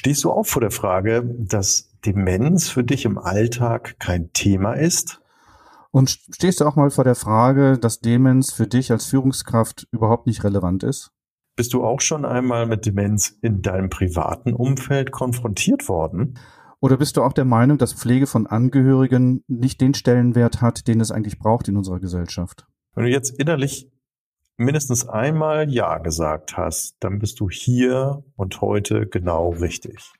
Stehst du auch vor der Frage, dass Demenz für dich im Alltag kein Thema ist? Und stehst du auch mal vor der Frage, dass Demenz für dich als Führungskraft überhaupt nicht relevant ist? Bist du auch schon einmal mit Demenz in deinem privaten Umfeld konfrontiert worden? Oder bist du auch der Meinung, dass Pflege von Angehörigen nicht den Stellenwert hat, den es eigentlich braucht in unserer Gesellschaft? Wenn du jetzt innerlich mindestens einmal Ja gesagt hast, dann bist du hier und heute genau richtig.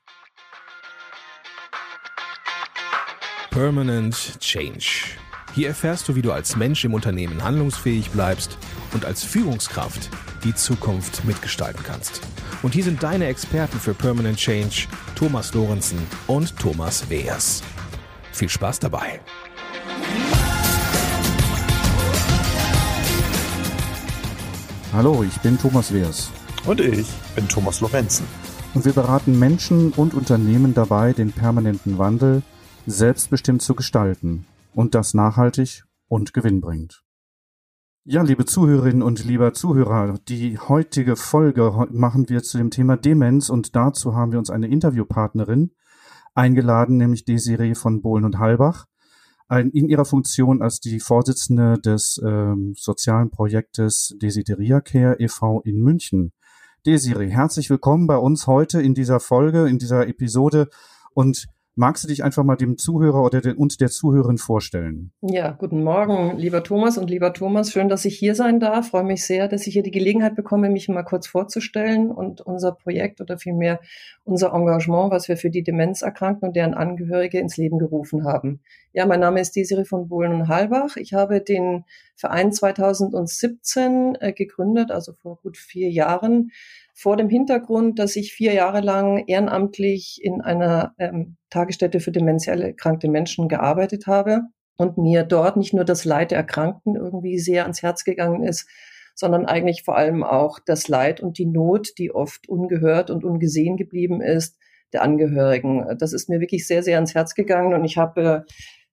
Permanent Change. Hier erfährst du, wie du als Mensch im Unternehmen handlungsfähig bleibst und als Führungskraft die Zukunft mitgestalten kannst. Und hier sind deine Experten für Permanent Change, Thomas Lorenzen und Thomas Weers. Viel Spaß dabei. Hallo, ich bin Thomas Weers. Und ich bin Thomas Lorenzen. Und wir beraten Menschen und Unternehmen dabei, den permanenten Wandel selbstbestimmt zu gestalten und das nachhaltig und gewinnbringend. Ja, liebe Zuhörerinnen und lieber Zuhörer, die heutige Folge machen wir zu dem Thema Demenz und dazu haben wir uns eine Interviewpartnerin eingeladen, nämlich Desiree von Bohlen und Halbach, in ihrer Funktion als die Vorsitzende des ähm, sozialen Projektes Desideria Care e.V. in München. Desiree, herzlich willkommen bei uns heute in dieser Folge, in dieser Episode und Magst du dich einfach mal dem Zuhörer oder den, uns der Zuhörerin vorstellen? Ja, guten Morgen, lieber Thomas und lieber Thomas. Schön, dass ich hier sein darf. Freue mich sehr, dass ich hier die Gelegenheit bekomme, mich mal kurz vorzustellen und unser Projekt oder vielmehr unser Engagement, was wir für die Demenzerkrankten und deren Angehörige ins Leben gerufen haben. Ja, mein Name ist Desiree von Bohlen und Halbach. Ich habe den Verein 2017 äh, gegründet, also vor gut vier Jahren vor dem Hintergrund, dass ich vier Jahre lang ehrenamtlich in einer ähm, Tagesstätte für demenziell erkrankte Menschen gearbeitet habe und mir dort nicht nur das Leid der Erkrankten irgendwie sehr ans Herz gegangen ist, sondern eigentlich vor allem auch das Leid und die Not, die oft ungehört und ungesehen geblieben ist, der Angehörigen. Das ist mir wirklich sehr, sehr ans Herz gegangen und ich habe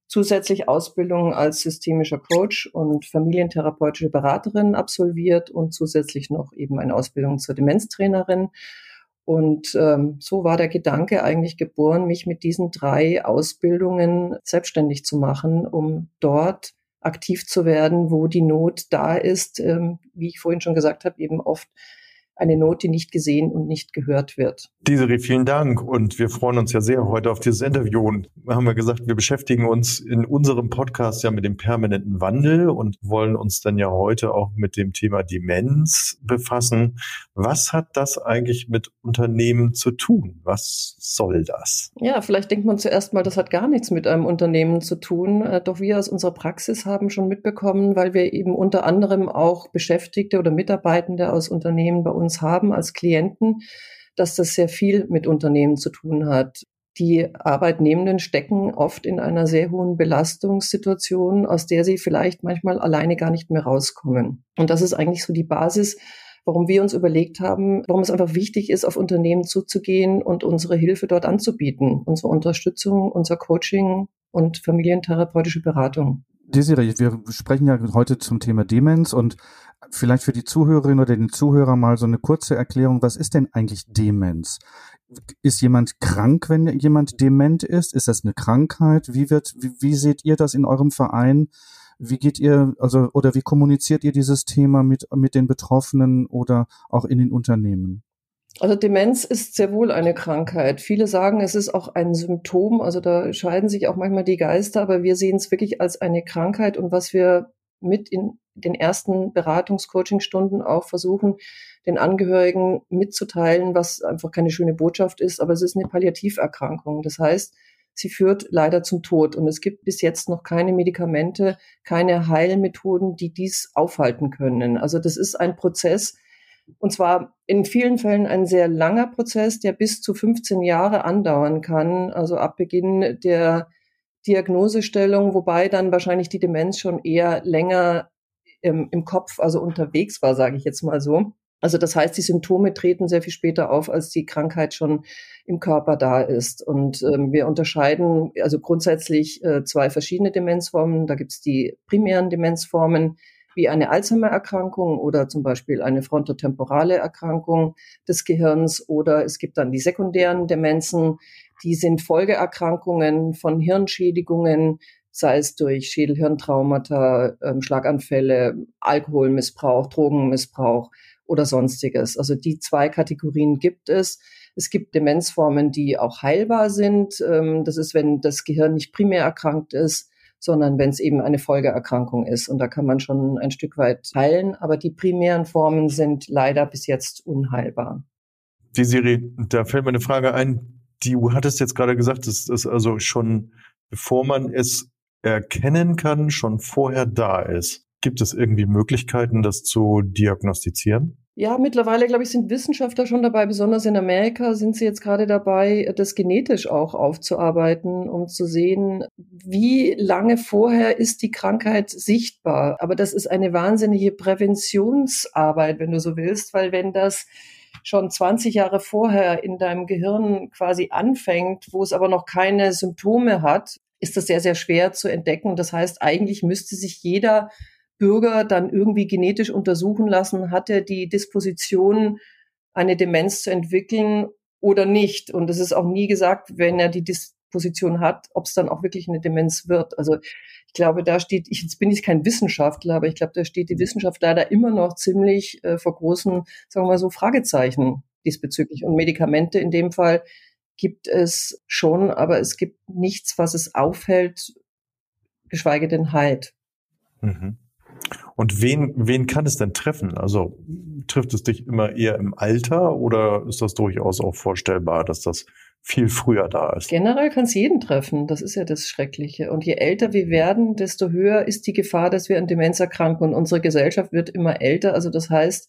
zusätzlich Ausbildung als systemischer Coach und familientherapeutische Beraterin absolviert und zusätzlich noch eben eine Ausbildung zur Demenztrainerin. Und ähm, so war der Gedanke eigentlich geboren, mich mit diesen drei Ausbildungen selbstständig zu machen, um dort aktiv zu werden, wo die Not da ist, ähm, wie ich vorhin schon gesagt habe, eben oft eine Not, die nicht gesehen und nicht gehört wird. Desiree, vielen Dank und wir freuen uns ja sehr heute auf dieses Interview und haben wir gesagt, wir beschäftigen uns in unserem Podcast ja mit dem permanenten Wandel und wollen uns dann ja heute auch mit dem Thema Demenz befassen. Was hat das eigentlich mit Unternehmen zu tun? Was soll das? Ja, vielleicht denkt man zuerst mal, das hat gar nichts mit einem Unternehmen zu tun. Äh, doch wir aus unserer Praxis haben schon mitbekommen, weil wir eben unter anderem auch Beschäftigte oder Mitarbeitende aus Unternehmen bei uns uns haben als Klienten, dass das sehr viel mit Unternehmen zu tun hat. Die Arbeitnehmenden stecken oft in einer sehr hohen Belastungssituation, aus der sie vielleicht manchmal alleine gar nicht mehr rauskommen. Und das ist eigentlich so die Basis, warum wir uns überlegt haben, warum es einfach wichtig ist, auf Unternehmen zuzugehen und unsere Hilfe dort anzubieten, unsere Unterstützung, unser Coaching und familientherapeutische Beratung. Desiree, wir sprechen ja heute zum Thema Demenz und vielleicht für die Zuhörerin oder den Zuhörer mal so eine kurze Erklärung. Was ist denn eigentlich Demenz? Ist jemand krank, wenn jemand dement ist? Ist das eine Krankheit? Wie wird, wie, wie seht ihr das in eurem Verein? Wie geht ihr, also, oder wie kommuniziert ihr dieses Thema mit, mit den Betroffenen oder auch in den Unternehmen? Also Demenz ist sehr wohl eine Krankheit. Viele sagen, es ist auch ein Symptom. Also da scheiden sich auch manchmal die Geister, aber wir sehen es wirklich als eine Krankheit und was wir mit in den ersten Beratungs-Coaching-Stunden auch versuchen, den Angehörigen mitzuteilen, was einfach keine schöne Botschaft ist, aber es ist eine Palliativerkrankung. Das heißt, sie führt leider zum Tod und es gibt bis jetzt noch keine Medikamente, keine Heilmethoden, die dies aufhalten können. Also das ist ein Prozess, und zwar in vielen Fällen ein sehr langer Prozess, der bis zu 15 Jahre andauern kann, also ab Beginn der Diagnosestellung, wobei dann wahrscheinlich die Demenz schon eher länger im, im Kopf, also unterwegs war, sage ich jetzt mal so. Also das heißt, die Symptome treten sehr viel später auf, als die Krankheit schon im Körper da ist. Und ähm, wir unterscheiden also grundsätzlich äh, zwei verschiedene Demenzformen. Da gibt es die primären Demenzformen, wie eine Alzheimer-Erkrankung oder zum Beispiel eine frontotemporale Erkrankung des Gehirns oder es gibt dann die sekundären Demenzen, die sind Folgeerkrankungen von Hirnschädigungen, sei es durch Schädelhirntraumata, ähm, Schlaganfälle, Alkoholmissbrauch, Drogenmissbrauch oder sonstiges. Also die zwei Kategorien gibt es. Es gibt Demenzformen, die auch heilbar sind. Ähm, das ist, wenn das Gehirn nicht primär erkrankt ist, sondern wenn es eben eine Folgeerkrankung ist. Und da kann man schon ein Stück weit heilen. Aber die primären Formen sind leider bis jetzt unheilbar. Die Siri, da fällt mir eine Frage ein. Du hattest jetzt gerade gesagt, es also schon, bevor man es erkennen kann, schon vorher da ist. Gibt es irgendwie Möglichkeiten, das zu diagnostizieren? Ja, mittlerweile, glaube ich, sind Wissenschaftler schon dabei, besonders in Amerika sind sie jetzt gerade dabei, das genetisch auch aufzuarbeiten, um zu sehen, wie lange vorher ist die Krankheit sichtbar. Aber das ist eine wahnsinnige Präventionsarbeit, wenn du so willst, weil wenn das schon 20 Jahre vorher in deinem Gehirn quasi anfängt, wo es aber noch keine Symptome hat, ist das sehr, sehr schwer zu entdecken. Das heißt, eigentlich müsste sich jeder Bürger dann irgendwie genetisch untersuchen lassen, hat er die Disposition, eine Demenz zu entwickeln oder nicht. Und es ist auch nie gesagt, wenn er die Disposition hat, ob es dann auch wirklich eine Demenz wird. Also ich glaube, da steht, ich, jetzt bin ich kein Wissenschaftler, aber ich glaube, da steht die Wissenschaft leider immer noch ziemlich äh, vor großen, sagen wir mal so, Fragezeichen diesbezüglich. Und Medikamente in dem Fall gibt es schon, aber es gibt nichts, was es aufhält, geschweige denn heilt. Mhm. Und wen, wen kann es denn treffen? Also trifft es dich immer eher im Alter oder ist das durchaus auch vorstellbar, dass das viel früher da ist? Generell kann es jeden treffen. Das ist ja das Schreckliche. Und je älter wir werden, desto höher ist die Gefahr, dass wir an Demenz erkranken. Und unsere Gesellschaft wird immer älter. Also das heißt,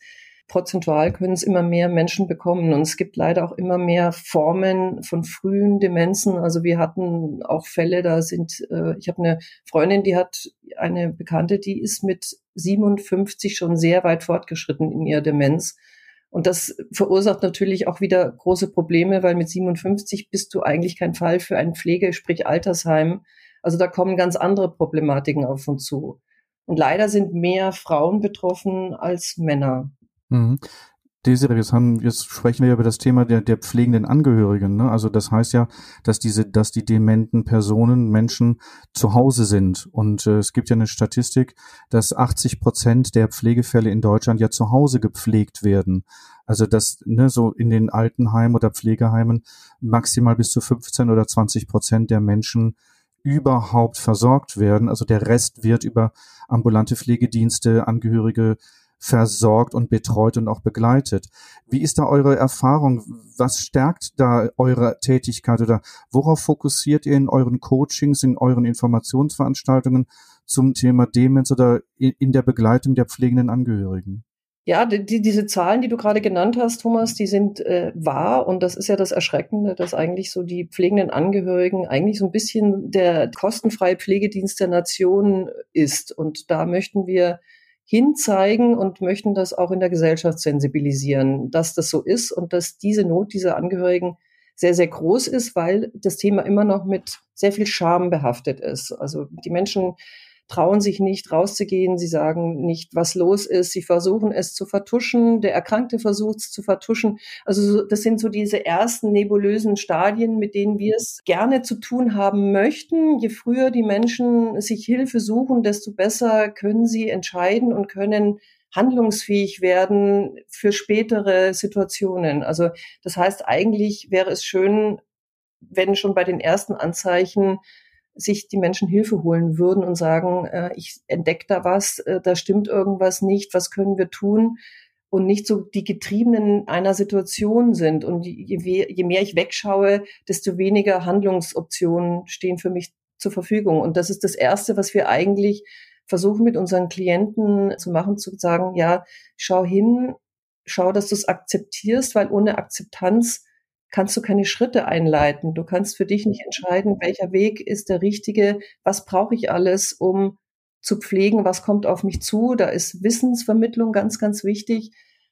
prozentual können es immer mehr Menschen bekommen. Und es gibt leider auch immer mehr Formen von frühen Demenzen. Also wir hatten auch Fälle, da sind, äh, ich habe eine Freundin, die hat eine Bekannte, die ist mit 57 schon sehr weit fortgeschritten in ihrer Demenz. Und das verursacht natürlich auch wieder große Probleme, weil mit 57 bist du eigentlich kein Fall für ein Pflege, sprich Altersheim. Also da kommen ganz andere Problematiken auf uns zu. Und leider sind mehr Frauen betroffen als Männer. Mhm. Desiree, jetzt, haben, jetzt sprechen wir über das Thema der, der pflegenden Angehörigen. Ne? Also das heißt ja, dass diese, dass die dementen Personen, Menschen zu Hause sind. Und äh, es gibt ja eine Statistik, dass 80 Prozent der Pflegefälle in Deutschland ja zu Hause gepflegt werden. Also dass ne, so in den Altenheimen oder Pflegeheimen maximal bis zu 15 oder 20 Prozent der Menschen überhaupt versorgt werden. Also der Rest wird über ambulante Pflegedienste, Angehörige versorgt und betreut und auch begleitet. Wie ist da eure Erfahrung? Was stärkt da eure Tätigkeit oder worauf fokussiert ihr in euren Coachings, in euren Informationsveranstaltungen zum Thema Demenz oder in der Begleitung der pflegenden Angehörigen? Ja, die, diese Zahlen, die du gerade genannt hast, Thomas, die sind äh, wahr und das ist ja das Erschreckende, dass eigentlich so die pflegenden Angehörigen eigentlich so ein bisschen der kostenfreie Pflegedienst der Nation ist. Und da möchten wir hinzeigen und möchten das auch in der Gesellschaft sensibilisieren, dass das so ist und dass diese Not dieser Angehörigen sehr, sehr groß ist, weil das Thema immer noch mit sehr viel Scham behaftet ist. Also die Menschen trauen sich nicht rauszugehen, sie sagen nicht, was los ist, sie versuchen es zu vertuschen, der Erkrankte versucht es zu vertuschen. Also das sind so diese ersten nebulösen Stadien, mit denen wir es gerne zu tun haben möchten. Je früher die Menschen sich Hilfe suchen, desto besser können sie entscheiden und können handlungsfähig werden für spätere Situationen. Also das heißt, eigentlich wäre es schön, wenn schon bei den ersten Anzeichen sich die Menschen Hilfe holen würden und sagen, äh, ich entdecke da was, äh, da stimmt irgendwas nicht, was können wir tun? Und nicht so die Getriebenen einer Situation sind. Und je, je mehr ich wegschaue, desto weniger Handlungsoptionen stehen für mich zur Verfügung. Und das ist das Erste, was wir eigentlich versuchen mit unseren Klienten zu machen, zu sagen, ja, schau hin, schau, dass du es akzeptierst, weil ohne Akzeptanz kannst du keine Schritte einleiten. Du kannst für dich nicht entscheiden, welcher Weg ist der richtige, was brauche ich alles, um zu pflegen, was kommt auf mich zu. Da ist Wissensvermittlung ganz, ganz wichtig,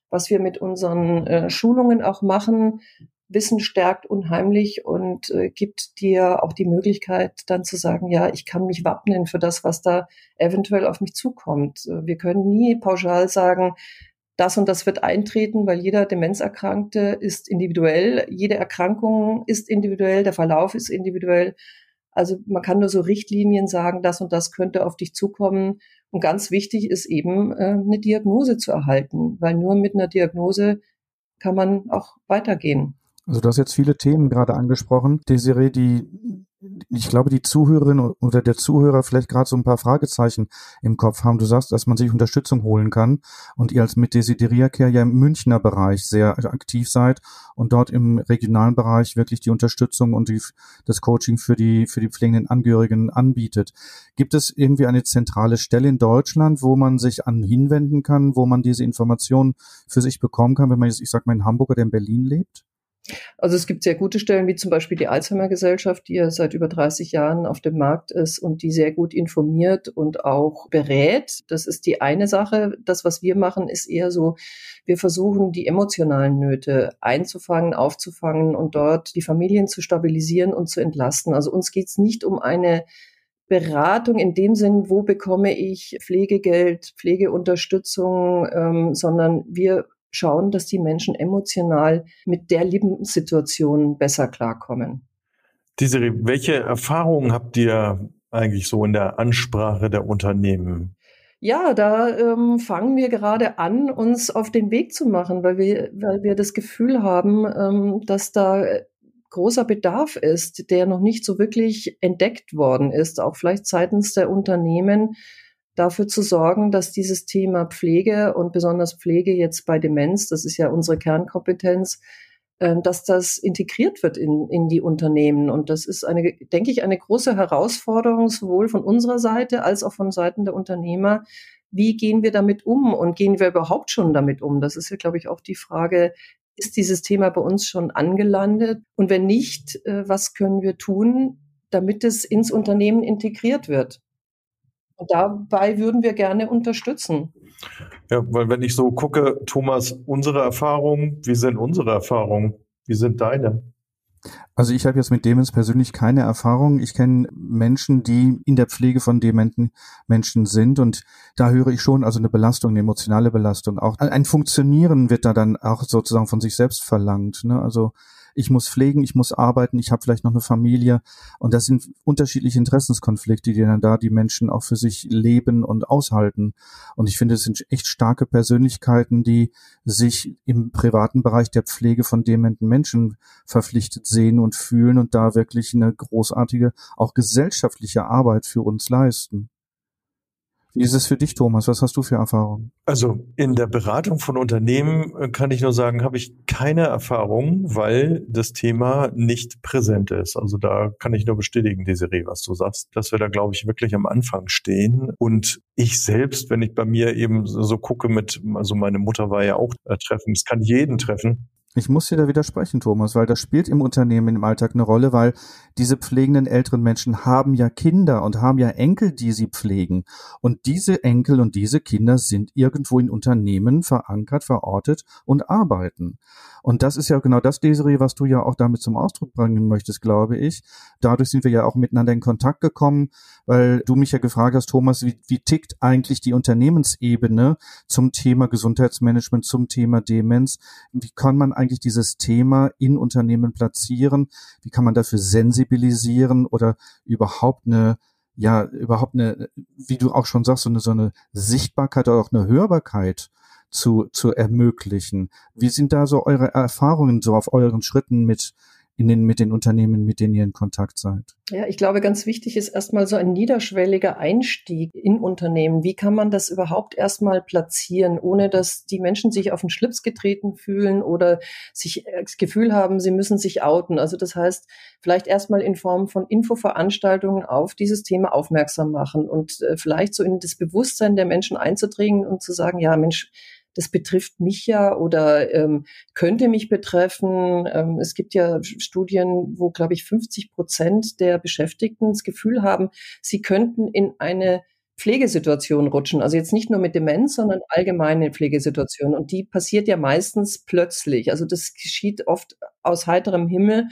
was wir mit unseren äh, Schulungen auch machen. Wissen stärkt unheimlich und äh, gibt dir auch die Möglichkeit, dann zu sagen, ja, ich kann mich wappnen für das, was da eventuell auf mich zukommt. Äh, wir können nie pauschal sagen, das und das wird eintreten, weil jeder Demenzerkrankte ist individuell, jede Erkrankung ist individuell, der Verlauf ist individuell. Also man kann nur so Richtlinien sagen, das und das könnte auf dich zukommen. Und ganz wichtig ist eben, äh, eine Diagnose zu erhalten, weil nur mit einer Diagnose kann man auch weitergehen. Also du hast jetzt viele Themen gerade angesprochen, Desiree, die ich glaube, die Zuhörerin oder der Zuhörer vielleicht gerade so ein paar Fragezeichen im Kopf haben. Du sagst, dass man sich Unterstützung holen kann und ihr als mit Desideria Care ja im Münchner Bereich sehr aktiv seid und dort im regionalen Bereich wirklich die Unterstützung und die, das Coaching für die, für die pflegenden Angehörigen anbietet. Gibt es irgendwie eine zentrale Stelle in Deutschland, wo man sich an hinwenden kann, wo man diese Informationen für sich bekommen kann, wenn man jetzt, ich sag mal, in Hamburg oder in Berlin lebt? Also es gibt sehr gute Stellen, wie zum Beispiel die Alzheimer Gesellschaft, die ja seit über 30 Jahren auf dem Markt ist und die sehr gut informiert und auch berät. Das ist die eine Sache. Das, was wir machen, ist eher so, wir versuchen, die emotionalen Nöte einzufangen, aufzufangen und dort die Familien zu stabilisieren und zu entlasten. Also uns geht es nicht um eine Beratung in dem Sinn, wo bekomme ich Pflegegeld, Pflegeunterstützung, ähm, sondern wir schauen, dass die Menschen emotional mit der Lebenssituation besser klarkommen. Desiree, welche Erfahrungen habt ihr eigentlich so in der Ansprache der Unternehmen? Ja, da ähm, fangen wir gerade an, uns auf den Weg zu machen, weil wir, weil wir das Gefühl haben, ähm, dass da großer Bedarf ist, der noch nicht so wirklich entdeckt worden ist, auch vielleicht seitens der Unternehmen, dafür zu sorgen, dass dieses Thema Pflege und besonders Pflege jetzt bei Demenz, das ist ja unsere Kernkompetenz, äh, dass das integriert wird in, in die Unternehmen. Und das ist eine, denke ich, eine große Herausforderung, sowohl von unserer Seite als auch von Seiten der Unternehmer. Wie gehen wir damit um und gehen wir überhaupt schon damit um? Das ist ja, glaube ich, auch die Frage, ist dieses Thema bei uns schon angelandet? Und wenn nicht, äh, was können wir tun, damit es ins Unternehmen integriert wird? Und dabei würden wir gerne unterstützen. Ja, weil wenn ich so gucke, Thomas, unsere Erfahrungen, wie sind unsere Erfahrungen? Wie sind deine? Also ich habe jetzt mit Demenz persönlich keine Erfahrung. Ich kenne Menschen, die in der Pflege von dementen Menschen sind und da höre ich schon also eine Belastung, eine emotionale Belastung. Auch ein Funktionieren wird da dann auch sozusagen von sich selbst verlangt. Ne? Also ich muss pflegen, ich muss arbeiten, ich habe vielleicht noch eine Familie. Und das sind unterschiedliche Interessenskonflikte, die dann da die Menschen auch für sich leben und aushalten. Und ich finde, es sind echt starke Persönlichkeiten, die sich im privaten Bereich der Pflege von dementen Menschen verpflichtet sehen und fühlen und da wirklich eine großartige, auch gesellschaftliche Arbeit für uns leisten. Wie ist es für dich, Thomas? Was hast du für Erfahrungen? Also in der Beratung von Unternehmen äh, kann ich nur sagen, habe ich keine Erfahrung, weil das Thema nicht präsent ist. Also da kann ich nur bestätigen, Desiree, was du sagst, dass wir da, glaube ich, wirklich am Anfang stehen. Und ich selbst, wenn ich bei mir eben so gucke mit, also meine Mutter war ja auch äh, treffen, es kann jeden treffen, ich muss dir da widersprechen, Thomas, weil das spielt im Unternehmen im Alltag eine Rolle, weil diese pflegenden älteren Menschen haben ja Kinder und haben ja Enkel, die sie pflegen. Und diese Enkel und diese Kinder sind irgendwo in Unternehmen verankert, verortet und arbeiten. Und das ist ja genau das, Desiree, was du ja auch damit zum Ausdruck bringen möchtest, glaube ich. Dadurch sind wir ja auch miteinander in Kontakt gekommen, weil du mich ja gefragt hast, Thomas, wie, wie tickt eigentlich die Unternehmensebene zum Thema Gesundheitsmanagement, zum Thema Demenz? Wie kann man eigentlich dieses Thema in Unternehmen platzieren? Wie kann man dafür sensibilisieren oder überhaupt eine ja, überhaupt eine, wie du auch schon sagst, so eine, so eine Sichtbarkeit oder auch eine Hörbarkeit zu, zu ermöglichen. Wie sind da so eure Erfahrungen so auf euren Schritten mit in den, mit den Unternehmen, mit denen ihr in Kontakt seid? Ja, ich glaube, ganz wichtig ist erstmal so ein niederschwelliger Einstieg in Unternehmen. Wie kann man das überhaupt erstmal platzieren, ohne dass die Menschen sich auf den Schlips getreten fühlen oder sich das Gefühl haben, sie müssen sich outen? Also das heißt, vielleicht erstmal in Form von Infoveranstaltungen auf dieses Thema aufmerksam machen und äh, vielleicht so in das Bewusstsein der Menschen einzudringen und zu sagen, ja, Mensch, das betrifft mich ja oder ähm, könnte mich betreffen. Ähm, es gibt ja Studien, wo, glaube ich, 50 Prozent der Beschäftigten das Gefühl haben, sie könnten in eine Pflegesituationen rutschen. Also jetzt nicht nur mit Demenz, sondern allgemeine Pflegesituationen. Und die passiert ja meistens plötzlich. Also das geschieht oft aus heiterem Himmel.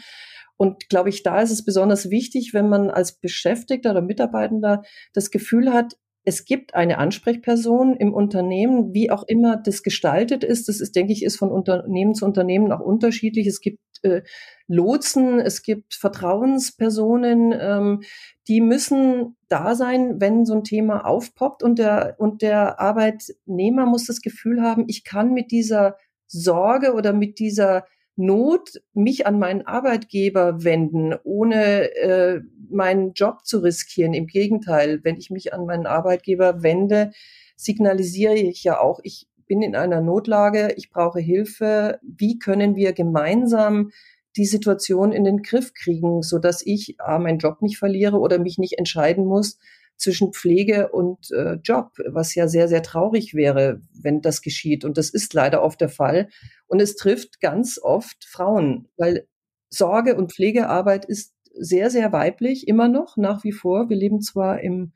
Und glaube ich, da ist es besonders wichtig, wenn man als Beschäftigter oder Mitarbeitender das Gefühl hat, es gibt eine Ansprechperson im Unternehmen, wie auch immer das gestaltet ist. Das ist, denke ich, ist von Unternehmen zu Unternehmen auch unterschiedlich. Es gibt äh, Lotsen, es gibt Vertrauenspersonen, ähm, die müssen da sein, wenn so ein Thema aufpoppt und der, und der Arbeitnehmer muss das Gefühl haben, ich kann mit dieser Sorge oder mit dieser Not mich an meinen Arbeitgeber wenden, ohne äh, meinen Job zu riskieren. Im Gegenteil, wenn ich mich an meinen Arbeitgeber wende, signalisiere ich ja auch, ich bin in einer Notlage, ich brauche Hilfe. Wie können wir gemeinsam die Situation in den Griff kriegen, so dass ich A, meinen Job nicht verliere oder mich nicht entscheiden muss zwischen Pflege und äh, Job, was ja sehr, sehr traurig wäre, wenn das geschieht. Und das ist leider oft der Fall. Und es trifft ganz oft Frauen, weil Sorge und Pflegearbeit ist sehr, sehr weiblich, immer noch, nach wie vor. Wir leben zwar im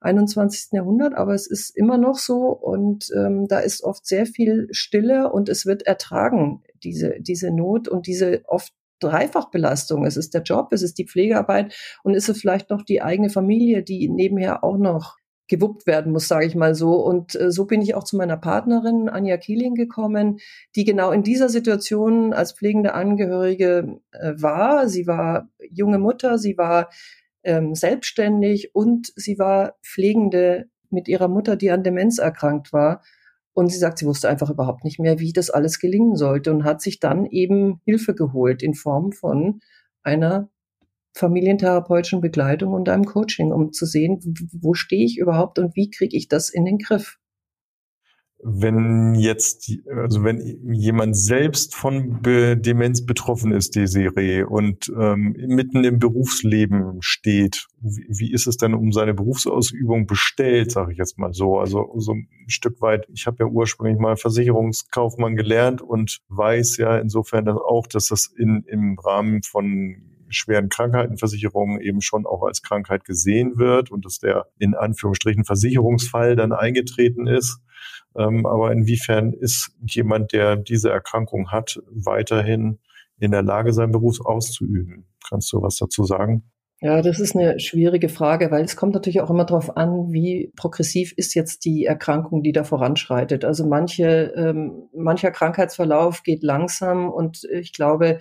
21. Jahrhundert, aber es ist immer noch so und ähm, da ist oft sehr viel Stille und es wird ertragen, diese, diese Not und diese oft Dreifachbelastung. Es ist der Job, es ist die Pflegearbeit und es ist vielleicht noch die eigene Familie, die nebenher auch noch gewuppt werden muss, sage ich mal so. Und äh, so bin ich auch zu meiner Partnerin Anja Kieling gekommen, die genau in dieser Situation als pflegende Angehörige äh, war. Sie war junge Mutter, sie war ähm, selbstständig und sie war Pflegende mit ihrer Mutter, die an Demenz erkrankt war. Und sie sagt, sie wusste einfach überhaupt nicht mehr, wie das alles gelingen sollte und hat sich dann eben Hilfe geholt in Form von einer familientherapeutischen Begleitung und einem Coaching, um zu sehen, wo stehe ich überhaupt und wie kriege ich das in den Griff wenn jetzt, also wenn jemand selbst von Be Demenz betroffen ist, Desiree, und ähm, mitten im Berufsleben steht, wie, wie ist es denn um seine Berufsausübung bestellt, sage ich jetzt mal so. Also so ein Stück weit, ich habe ja ursprünglich mal Versicherungskaufmann gelernt und weiß ja insofern auch, dass das in, im Rahmen von schweren Krankheitenversicherungen eben schon auch als Krankheit gesehen wird und dass der in Anführungsstrichen Versicherungsfall dann eingetreten ist. Ähm, aber inwiefern ist jemand, der diese Erkrankung hat, weiterhin in der Lage, seinen Beruf auszuüben? Kannst du was dazu sagen? Ja, das ist eine schwierige Frage, weil es kommt natürlich auch immer darauf an, wie progressiv ist jetzt die Erkrankung, die da voranschreitet. Also manche, ähm, mancher Krankheitsverlauf geht langsam und ich glaube,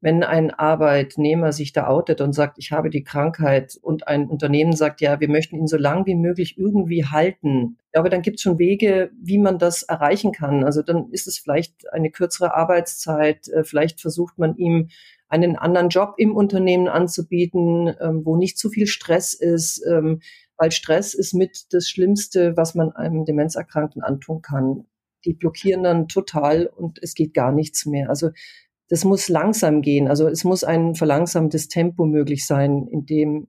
wenn ein Arbeitnehmer sich da outet und sagt, ich habe die Krankheit und ein Unternehmen sagt, ja, wir möchten ihn so lang wie möglich irgendwie halten, aber dann gibt es schon Wege, wie man das erreichen kann. Also dann ist es vielleicht eine kürzere Arbeitszeit, äh, vielleicht versucht man ihm einen anderen Job im Unternehmen anzubieten, ähm, wo nicht zu viel Stress ist, ähm, weil Stress ist mit das Schlimmste, was man einem Demenzerkrankten antun kann. Die blockieren dann total und es geht gar nichts mehr. Also das muss langsam gehen. Also es muss ein verlangsamtes Tempo möglich sein, in dem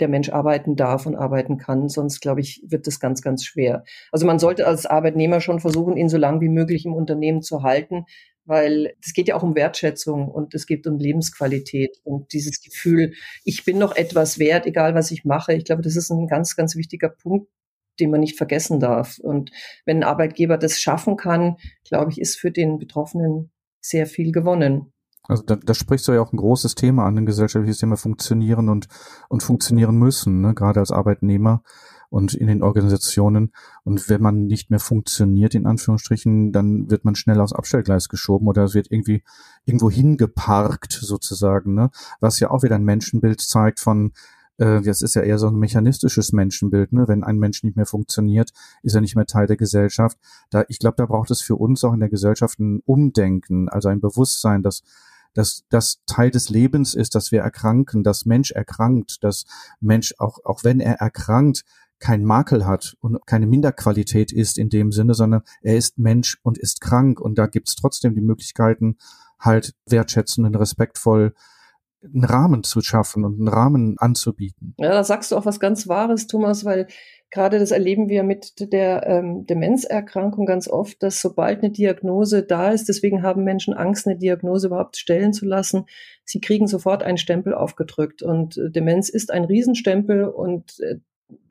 der Mensch arbeiten darf und arbeiten kann. Sonst, glaube ich, wird das ganz, ganz schwer. Also man sollte als Arbeitnehmer schon versuchen, ihn so lang wie möglich im Unternehmen zu halten, weil es geht ja auch um Wertschätzung und es geht um Lebensqualität und dieses Gefühl, ich bin noch etwas wert, egal was ich mache. Ich glaube, das ist ein ganz, ganz wichtiger Punkt, den man nicht vergessen darf. Und wenn ein Arbeitgeber das schaffen kann, glaube ich, ist für den Betroffenen sehr viel gewonnen. Also da, da sprichst du ja auch ein großes Thema an, ein gesellschaftliches Thema funktionieren und, und funktionieren müssen, ne? gerade als Arbeitnehmer und in den Organisationen. Und wenn man nicht mehr funktioniert, in Anführungsstrichen, dann wird man schnell aufs Abstellgleis geschoben oder es wird irgendwie irgendwo hingeparkt sozusagen, ne? was ja auch wieder ein Menschenbild zeigt von, äh, das ist ja eher so ein mechanistisches Menschenbild, ne? Wenn ein Mensch nicht mehr funktioniert, ist er nicht mehr Teil der Gesellschaft. Da, ich glaube, da braucht es für uns auch in der Gesellschaft ein Umdenken, also ein Bewusstsein, dass dass das Teil des Lebens ist, dass wir erkranken, dass Mensch erkrankt, dass Mensch auch auch wenn er erkrankt kein Makel hat und keine Minderqualität ist in dem Sinne, sondern er ist Mensch und ist krank und da gibt's trotzdem die Möglichkeiten, halt wertschätzend und respektvoll einen Rahmen zu schaffen und einen Rahmen anzubieten. Ja, da sagst du auch was ganz Wahres, Thomas, weil gerade das erleben wir mit der ähm, Demenzerkrankung ganz oft, dass sobald eine Diagnose da ist, deswegen haben Menschen Angst, eine Diagnose überhaupt stellen zu lassen, sie kriegen sofort einen Stempel aufgedrückt. Und äh, Demenz ist ein Riesenstempel und äh,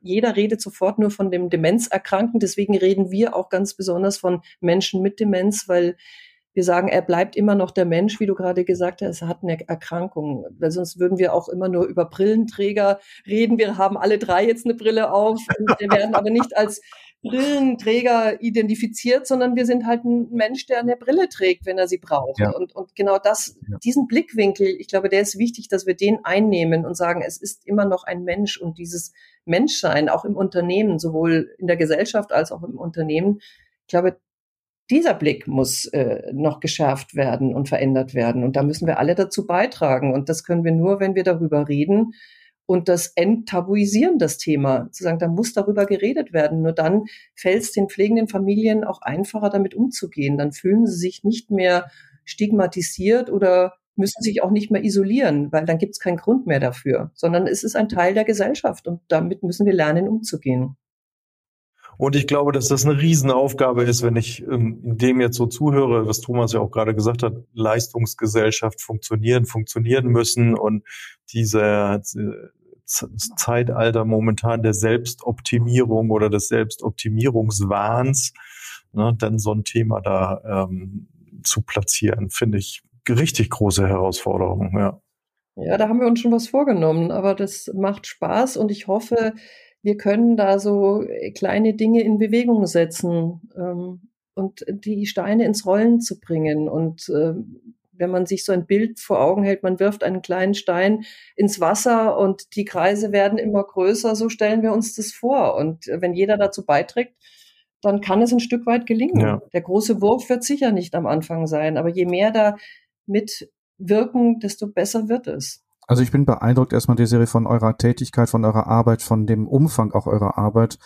jeder redet sofort nur von dem Demenzerkrankten. Deswegen reden wir auch ganz besonders von Menschen mit Demenz, weil wir sagen, er bleibt immer noch der Mensch, wie du gerade gesagt hast, er hat eine Erkrankung. Weil sonst würden wir auch immer nur über Brillenträger reden. Wir haben alle drei jetzt eine Brille auf. Wir werden aber nicht als Brillenträger identifiziert, sondern wir sind halt ein Mensch, der eine Brille trägt, wenn er sie braucht. Ja. Und, und genau das, ja. diesen Blickwinkel, ich glaube, der ist wichtig, dass wir den einnehmen und sagen, es ist immer noch ein Mensch und dieses Menschsein, auch im Unternehmen, sowohl in der Gesellschaft als auch im Unternehmen, ich glaube, dieser Blick muss äh, noch geschärft werden und verändert werden. Und da müssen wir alle dazu beitragen. Und das können wir nur, wenn wir darüber reden, und das enttabuisieren, das Thema, zu sagen, da muss darüber geredet werden. Nur dann fällt es den pflegenden Familien auch einfacher, damit umzugehen. Dann fühlen sie sich nicht mehr stigmatisiert oder müssen sich auch nicht mehr isolieren, weil dann gibt es keinen Grund mehr dafür, sondern es ist ein Teil der Gesellschaft und damit müssen wir lernen, umzugehen. Und ich glaube, dass das eine Riesenaufgabe ist, wenn ich ähm, dem jetzt so zuhöre, was Thomas ja auch gerade gesagt hat, Leistungsgesellschaft funktionieren, funktionieren müssen und diese Zeitalter momentan der Selbstoptimierung oder des Selbstoptimierungswahns, ne, dann so ein Thema da ähm, zu platzieren, finde ich richtig große Herausforderung, ja. Ja, da haben wir uns schon was vorgenommen, aber das macht Spaß und ich hoffe, wir können da so kleine Dinge in Bewegung setzen ähm, und die Steine ins Rollen zu bringen und äh, wenn man sich so ein Bild vor Augen hält, man wirft einen kleinen Stein ins Wasser und die Kreise werden immer größer, so stellen wir uns das vor. Und wenn jeder dazu beiträgt, dann kann es ein Stück weit gelingen. Ja. Der große Wurf wird sicher nicht am Anfang sein, aber je mehr da mitwirken, desto besser wird es. Also ich bin beeindruckt erstmal, die Serie von eurer Tätigkeit, von eurer Arbeit, von dem Umfang auch eurer Arbeit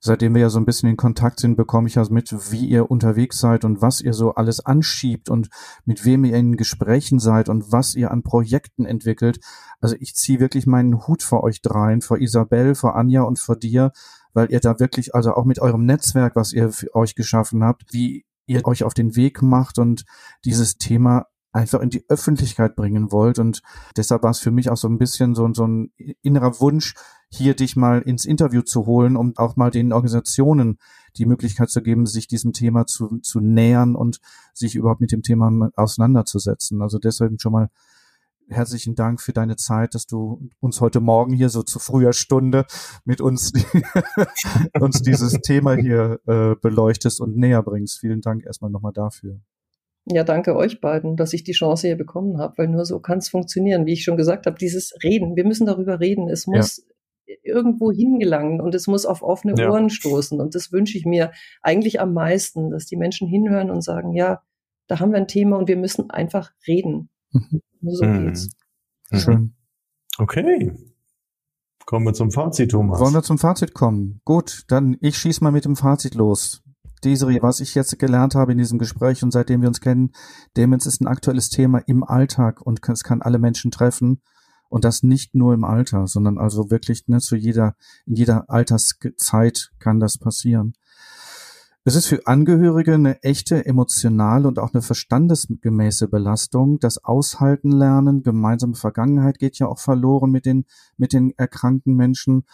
seitdem wir ja so ein bisschen in Kontakt sind, bekomme ich ja mit, wie ihr unterwegs seid und was ihr so alles anschiebt und mit wem ihr in Gesprächen seid und was ihr an Projekten entwickelt. Also ich ziehe wirklich meinen Hut vor euch dreien, vor Isabel, vor Anja und vor dir, weil ihr da wirklich, also auch mit eurem Netzwerk, was ihr für euch geschaffen habt, wie ihr euch auf den Weg macht und dieses Thema einfach in die Öffentlichkeit bringen wollt. Und deshalb war es für mich auch so ein bisschen so, so ein innerer Wunsch, hier dich mal ins Interview zu holen, um auch mal den Organisationen die Möglichkeit zu geben, sich diesem Thema zu, zu nähern und sich überhaupt mit dem Thema auseinanderzusetzen. Also deswegen schon mal herzlichen Dank für deine Zeit, dass du uns heute Morgen hier so zu früher Stunde mit uns, uns dieses Thema hier äh, beleuchtest und näher bringst. Vielen Dank erstmal nochmal dafür. Ja, danke euch beiden, dass ich die Chance hier bekommen habe, weil nur so kann es funktionieren. Wie ich schon gesagt habe, dieses Reden, wir müssen darüber reden. Es muss ja. irgendwo hingelangen und es muss auf offene ja. Ohren stoßen. Und das wünsche ich mir eigentlich am meisten, dass die Menschen hinhören und sagen, ja, da haben wir ein Thema und wir müssen einfach reden. Mhm. Nur so mhm. geht's. Mhm. Schön. Okay. Kommen wir zum Fazit, Thomas. Wollen wir zum Fazit kommen? Gut, dann ich schieß mal mit dem Fazit los. Desiree, was ich jetzt gelernt habe in diesem Gespräch und seitdem wir uns kennen, Demenz ist ein aktuelles Thema im Alltag und es kann alle Menschen treffen. Und das nicht nur im Alter, sondern also wirklich ne, zu jeder, in jeder Alterszeit kann das passieren. Es ist für Angehörige eine echte emotionale und auch eine verstandesgemäße Belastung. Das Aushalten lernen, gemeinsame Vergangenheit geht ja auch verloren mit den, mit den erkrankten Menschen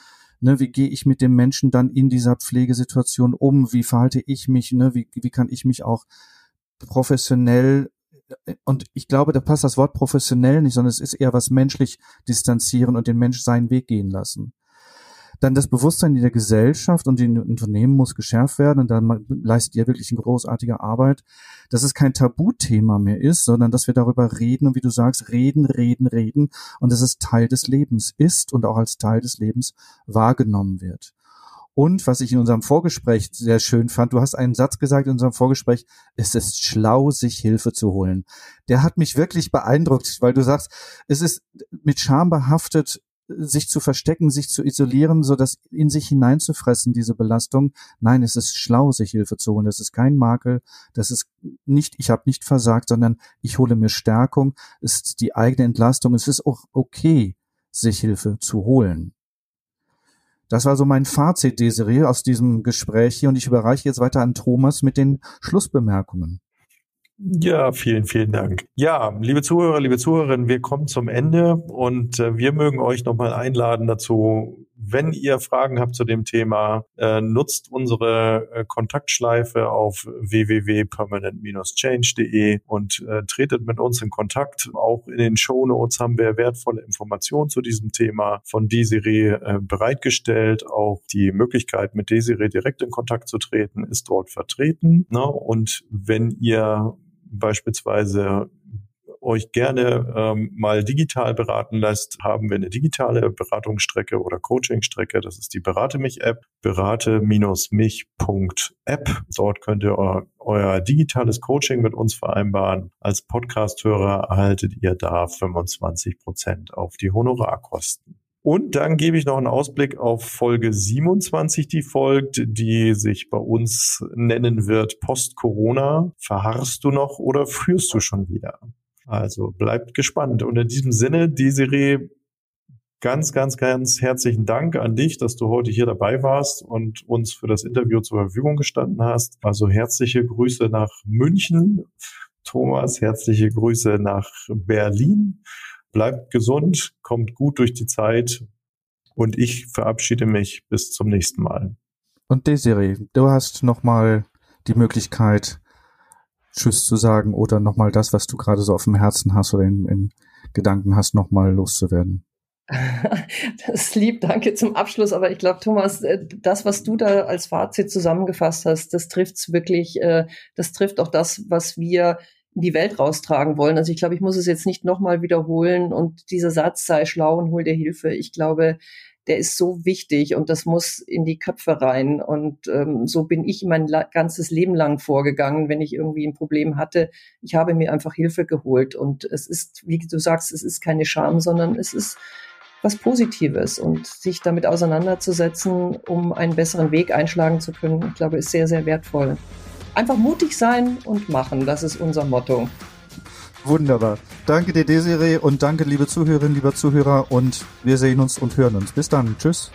ne, wie gehe ich mit dem Menschen dann in dieser Pflegesituation um, wie verhalte ich mich, ne, wie, wie kann ich mich auch professionell und ich glaube, da passt das Wort professionell nicht, sondern es ist eher was menschlich distanzieren und den Mensch seinen Weg gehen lassen. Dann das Bewusstsein in der Gesellschaft und in den Unternehmen muss geschärft werden. Und dann leistet ihr wirklich eine großartige Arbeit, dass es kein Tabuthema mehr ist, sondern dass wir darüber reden und wie du sagst, reden, reden, reden und dass es Teil des Lebens ist und auch als Teil des Lebens wahrgenommen wird. Und was ich in unserem Vorgespräch sehr schön fand, du hast einen Satz gesagt in unserem Vorgespräch, es ist schlau, sich Hilfe zu holen. Der hat mich wirklich beeindruckt, weil du sagst, es ist mit Scham behaftet, sich zu verstecken, sich zu isolieren, so dass in sich hineinzufressen, diese Belastung. Nein, es ist schlau, sich Hilfe zu holen. Das ist kein Makel. Das ist nicht, ich habe nicht versagt, sondern ich hole mir Stärkung. Es ist die eigene Entlastung. Es ist auch okay, sich Hilfe zu holen. Das war so mein Fazit, Desiree, aus diesem Gespräch hier. Und ich überreiche jetzt weiter an Thomas mit den Schlussbemerkungen. Ja, vielen, vielen Dank. Ja, liebe Zuhörer, liebe Zuhörerinnen, wir kommen zum Ende und äh, wir mögen euch nochmal einladen dazu, wenn ihr Fragen habt zu dem Thema, äh, nutzt unsere äh, Kontaktschleife auf www.permanent-change.de und äh, tretet mit uns in Kontakt. Auch in den Show Notes haben wir wertvolle Informationen zu diesem Thema von Desiree äh, bereitgestellt. Auch die Möglichkeit, mit Desiree direkt in Kontakt zu treten, ist dort vertreten. Ne? Und wenn ihr beispielsweise euch gerne ähm, mal digital beraten lässt, haben wir eine digitale Beratungsstrecke oder Coachingstrecke. Das ist die Berate mich App, berate-mich.app. Dort könnt ihr euer, euer digitales Coaching mit uns vereinbaren. Als Podcast-Hörer erhaltet ihr da 25 Prozent auf die Honorarkosten. Und dann gebe ich noch einen Ausblick auf Folge 27, die folgt, die sich bei uns nennen wird Post-Corona. Verharrst du noch oder führst du schon wieder? Also bleibt gespannt. Und in diesem Sinne, Desiree, ganz, ganz, ganz herzlichen Dank an dich, dass du heute hier dabei warst und uns für das Interview zur Verfügung gestanden hast. Also herzliche Grüße nach München. Thomas, herzliche Grüße nach Berlin bleibt gesund, kommt gut durch die Zeit und ich verabschiede mich bis zum nächsten Mal. Und Desiree, du hast nochmal die Möglichkeit, Tschüss zu sagen oder nochmal das, was du gerade so auf dem Herzen hast oder in, in Gedanken hast, nochmal loszuwerden. Das ist lieb, danke zum Abschluss. Aber ich glaube, Thomas, äh, das, was du da als Fazit zusammengefasst hast, das trifft's wirklich, äh, das trifft auch das, was wir in die Welt raustragen wollen. Also ich glaube, ich muss es jetzt nicht nochmal wiederholen und dieser Satz sei schlau und hol dir Hilfe. Ich glaube, der ist so wichtig und das muss in die Köpfe rein. Und ähm, so bin ich mein ganzes Leben lang vorgegangen, wenn ich irgendwie ein Problem hatte. Ich habe mir einfach Hilfe geholt. Und es ist, wie du sagst, es ist keine Scham, sondern es ist was Positives und sich damit auseinanderzusetzen, um einen besseren Weg einschlagen zu können, ich glaube, ist sehr, sehr wertvoll. Einfach mutig sein und machen, das ist unser Motto. Wunderbar. Danke dir, Desiree, und danke, liebe Zuhörerinnen, lieber Zuhörer, und wir sehen uns und hören uns. Bis dann. Tschüss.